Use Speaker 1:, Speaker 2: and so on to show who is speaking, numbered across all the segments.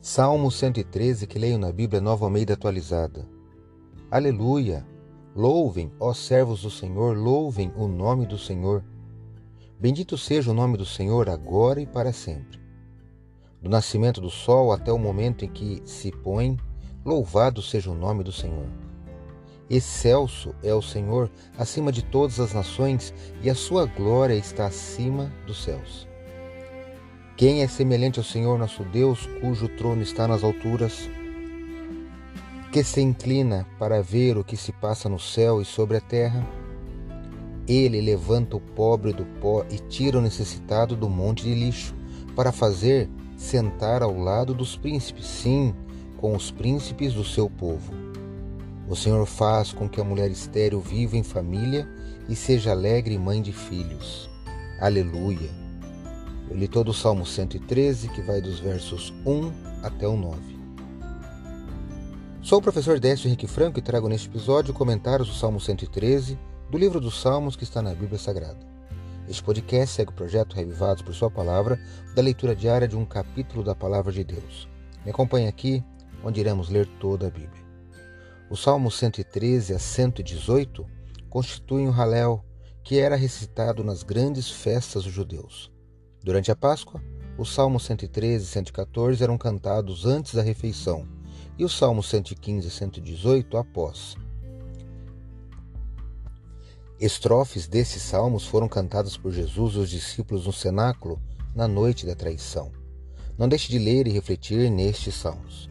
Speaker 1: Salmo 113 que leio na Bíblia Nova Almeida atualizada. Aleluia! Louvem, ó servos do Senhor, louvem o nome do Senhor. Bendito seja o nome do Senhor agora e para sempre. Do nascimento do sol até o momento em que se põe, louvado seja o nome do Senhor. Excelso é o Senhor acima de todas as nações, e a sua glória está acima dos céus. Quem é semelhante ao Senhor nosso Deus, cujo trono está nas alturas, que se inclina para ver o que se passa no céu e sobre a terra? Ele levanta o pobre do pó e tira o necessitado do monte de lixo, para fazer sentar ao lado dos príncipes, sim, com os príncipes do seu povo. O Senhor faz com que a mulher estéril viva em família e seja alegre mãe de filhos. Aleluia. Eu li todo o Salmo 113, que vai dos versos 1 até o 9. Sou o professor Décio Henrique Franco e trago neste episódio comentários do Salmo 113, do livro dos Salmos que está na Bíblia Sagrada. Este podcast segue o projeto Revivados por Sua Palavra, da leitura diária de um capítulo da Palavra de Deus. Me acompanhe aqui, onde iremos ler toda a Bíblia. O Salmo 113 a 118 constituem o Halel, que era recitado nas grandes festas dos judeus. Durante a Páscoa, os Salmos 113 e 114 eram cantados antes da refeição e os Salmos 115 e 118 após. Estrofes desses salmos foram cantadas por Jesus e os discípulos no cenáculo na noite da traição. Não deixe de ler e refletir nestes salmos.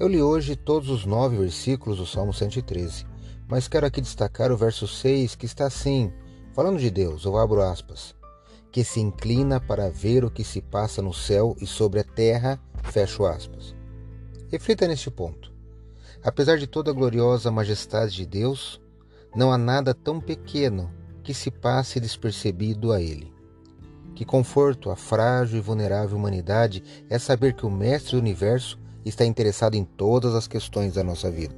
Speaker 1: Eu li hoje todos os nove versículos do Salmo 113, mas quero aqui destacar o verso 6 que está assim, falando de Deus, eu abro aspas que se inclina para ver o que se passa no céu e sobre a terra, fecho aspas. Reflita neste ponto. Apesar de toda a gloriosa majestade de Deus, não há nada tão pequeno que se passe despercebido a Ele. Que conforto a frágil e vulnerável humanidade é saber que o Mestre do Universo está interessado em todas as questões da nossa vida.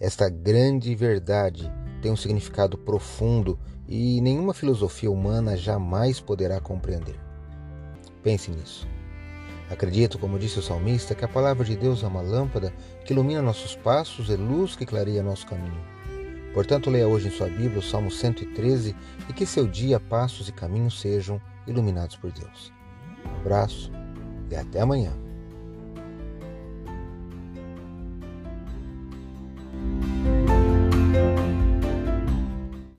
Speaker 1: Esta grande verdade tem um significado profundo e nenhuma filosofia humana jamais poderá compreender. Pense nisso. Acredito, como disse o salmista, que a palavra de Deus é uma lâmpada que ilumina nossos passos e luz que clareia nosso caminho. Portanto, leia hoje em sua Bíblia o Salmo 113 e que seu dia, passos e caminhos sejam iluminados por Deus. Um abraço e até amanhã.